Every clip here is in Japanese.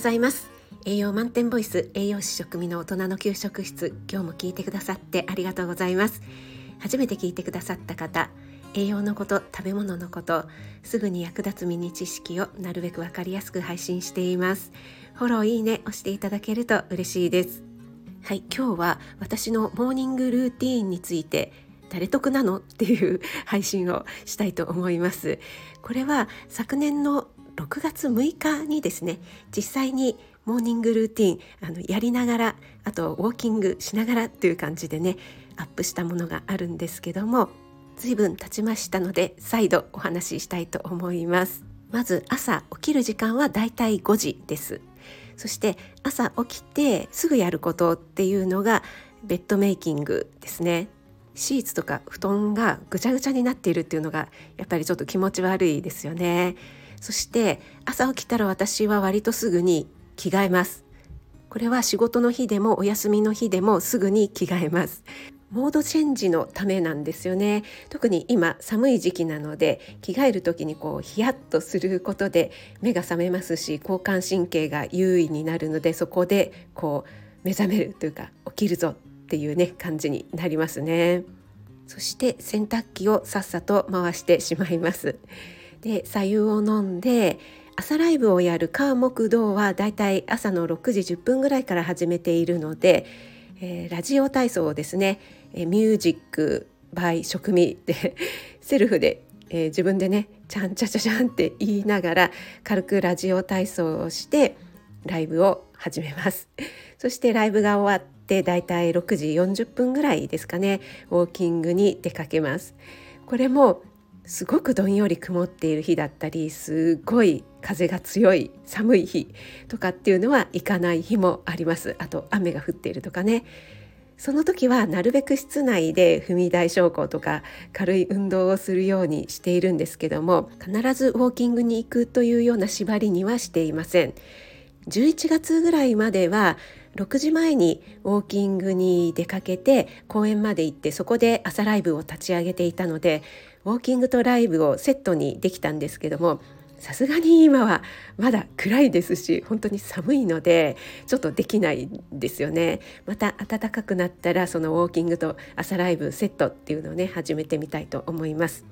ざいます。栄養満点ボイス栄養士食味の大人の給食室今日も聞いてくださってありがとうございます。初めて聞いてくださった方栄養のこと食べ物のことすぐに役立つミニ知識をなるべくわかりやすく配信しています。フォローいいね押していただけると嬉しいです。はい今日は私のモーニングルーティーンについて誰得なの？っていう配信をしたいと思います。これは昨年の6月6日にですね実際にモーニングルーティンあのやりながらあとウォーキングしながらっていう感じでねアップしたものがあるんですけども随分経ちましたので再度お話ししたいと思います。まず朝起きる時間はだいたい5時です。そして朝起きてすぐやることっていうのがベッドメイキングですね。シーツとか布団がぐちゃぐちゃになっているっていうのがやっぱりちょっと気持ち悪いですよね。そして朝起きたら私は割とすぐに着替えます。これは仕事の日でもお休みの日でもすぐに着替えます。モードチェンジのためなんですよね。特に今寒い時期なので着替える時にこうヒヤッとすることで目が覚めますし交感神経が優位になるのでそこでこう目覚めるというか起きるぞっていうね感じになりますね。そして洗濯機をさっさと回してしまいます。で左右を飲んで朝ライブをやる火木道はだいたい朝の6時10分ぐらいから始めているので、えー、ラジオ体操をですね、えー、ミュージックバイ食味で セルフで、えー、自分でねちゃんちゃちゃちゃんって言いながら軽くラジオ体操をしてライブを始めます。そしてライブが終わってだいたい6時40分ぐらいですかねウォーキングに出かけます。これもすごくどんより曇っている日だったりすごい風が強い寒い日とかっていうのは行かない日もあります。あと雨が降っているとかね。その時はなるべく室内で踏み台昇降とか軽い運動をするようにしているんですけども必ずウォーキングに行くというような縛りにはしていません。11月ぐらいまでは6時前にウォーキングに出かけて公園まで行ってそこで朝ライブを立ち上げていたのでウォーキングとライブをセットにできたんですけどもさすがに今はまだ暗いですし本当に寒いのでちょっとできないですよね。また暖かくなったらそのウォーキングと朝ライブセットっていうのをね始めてみたいと思います。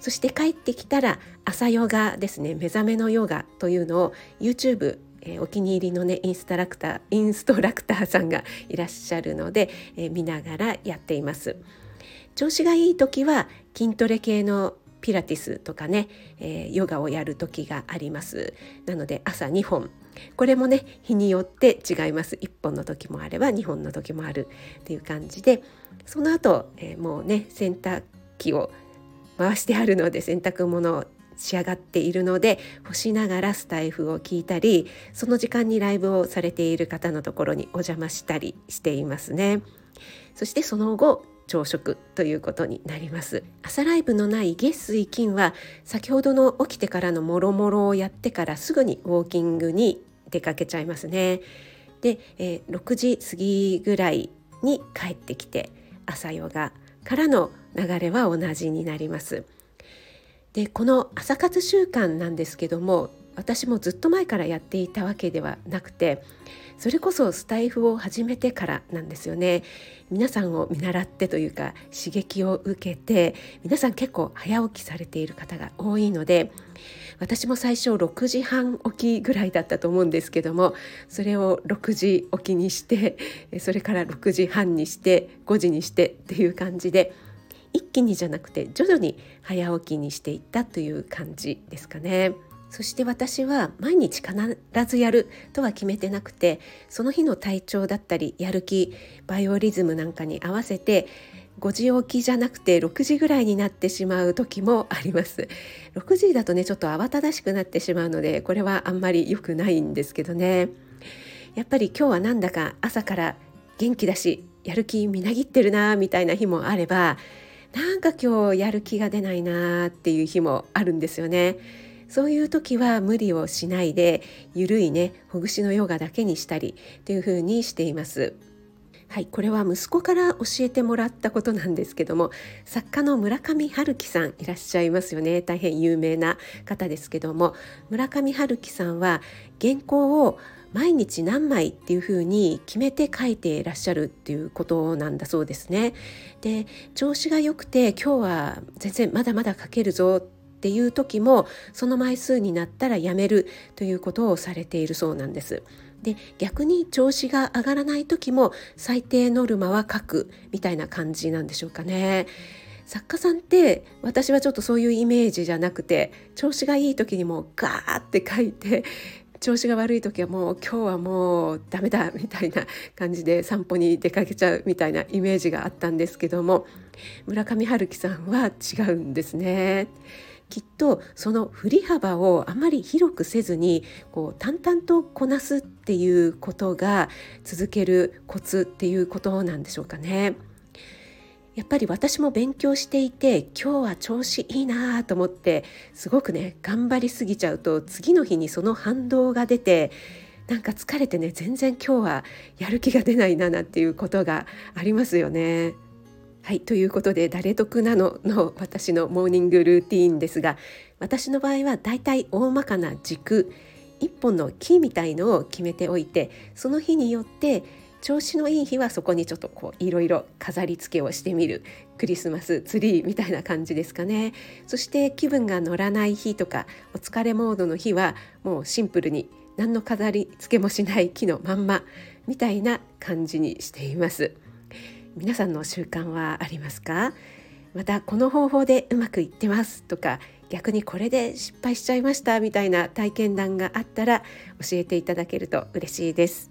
そして帰ってきたら朝ヨガですね。目覚めのヨガというのを YouTube えー、お気に入りのねインストラクターインストラクターさんがいらっしゃるので、えー、見ながらやっています。調子がいい時は筋トレ系のピラティスとかね、えー、ヨガをやる時があります。なので朝2本。これもね日によって違います。1本の時もあれば2本の時もあるっていう感じで。その後、えー、もうね洗濯機を回してあるので洗濯物を仕上がっているので干しながらスタイフを聞いたりその時間にライブをされている方のところにお邪魔したりしていますね。そしてその後朝食ということになります。朝ライブのない月水金は先ほどの起きてからのもろもろをやってからすぐにウォーキングに出かけちゃいますね。で、えー、6時過ぎぐらいに帰ってきて朝ヨガからの流れは同じになります。でこの朝活習慣なんですけども私もずっと前からやっていたわけではなくてそれこそスタイフを始めてからなんですよね。皆さんを見習ってというか刺激を受けて皆さん結構早起きされている方が多いので私も最初6時半起きぐらいだったと思うんですけどもそれを6時起きにしてそれから6時半にして5時にしてっていう感じで一気にじゃなくて徐々に早起きにしていったという感じですかね。そして私は毎日必ずやるとは決めてなくてその日の体調だったりやる気バイオリズムなんかに合わせて5時起きじゃなくて6時ぐらいになってしまう時もあります6時だとねちょっと慌ただしくなってしまうのでこれはあんまり良くないんですけどねやっぱり今日はなんだか朝から元気だしやる気みなぎってるなみたいな日もあればなんか今日やる気が出ないなっていう日もあるんですよね。そういう時は無理をしないでゆるいねほぐしのヨガだけにしたりっていう風にしています。はいこれは息子から教えてもらったことなんですけども作家の村上春樹さんいらっしゃいますよね大変有名な方ですけども村上春樹さんは原稿を毎日何枚っていうふうに決めて書いていらっしゃるっていうことなんだそうですね。で調子が良くて今日は全然まだまだ書けるぞっていう時もその枚数になったらやめるということをされているそうなんです。で逆に調子が上がらない時も最低ノルマは書くみたいな感じなんでしょうかね。作家さんって私はちょっとそういうイメージじゃなくて調子がいい時にもガーって書いて調子が悪い時はもう今日はもうダメだみたいな感じで散歩に出かけちゃうみたいなイメージがあったんですけども村上春樹さんは違うんですね。きっとその振り幅をあまり広くせずにこう淡々とこなすっていうことが続けるコツっていうことなんでしょうかね。やっぱり私も勉強していて今日は調子いいなと思ってすごくね頑張りすぎちゃうと次の日にその反動が出てなんか疲れてね全然今日はやる気が出ないななんていうことがありますよね。はいということで「誰得なの?」の私のモーニングルーティーンですが私の場合はだいたい大まかな軸一本の木みたいのを決めておいてその日によって調子のいい日はそこにちょっとこういろいろ飾り付けをしてみるクリスマスツリーみたいな感じですかね。そして気分が乗らない日とかお疲れモードの日はもうシンプルに何の飾り付けもしない木のまんまみたいな感じにしています。皆さんの習慣はありますか？またこの方法でうまくいってますとか逆にこれで失敗しちゃいましたみたいな体験談があったら教えていただけると嬉しいです。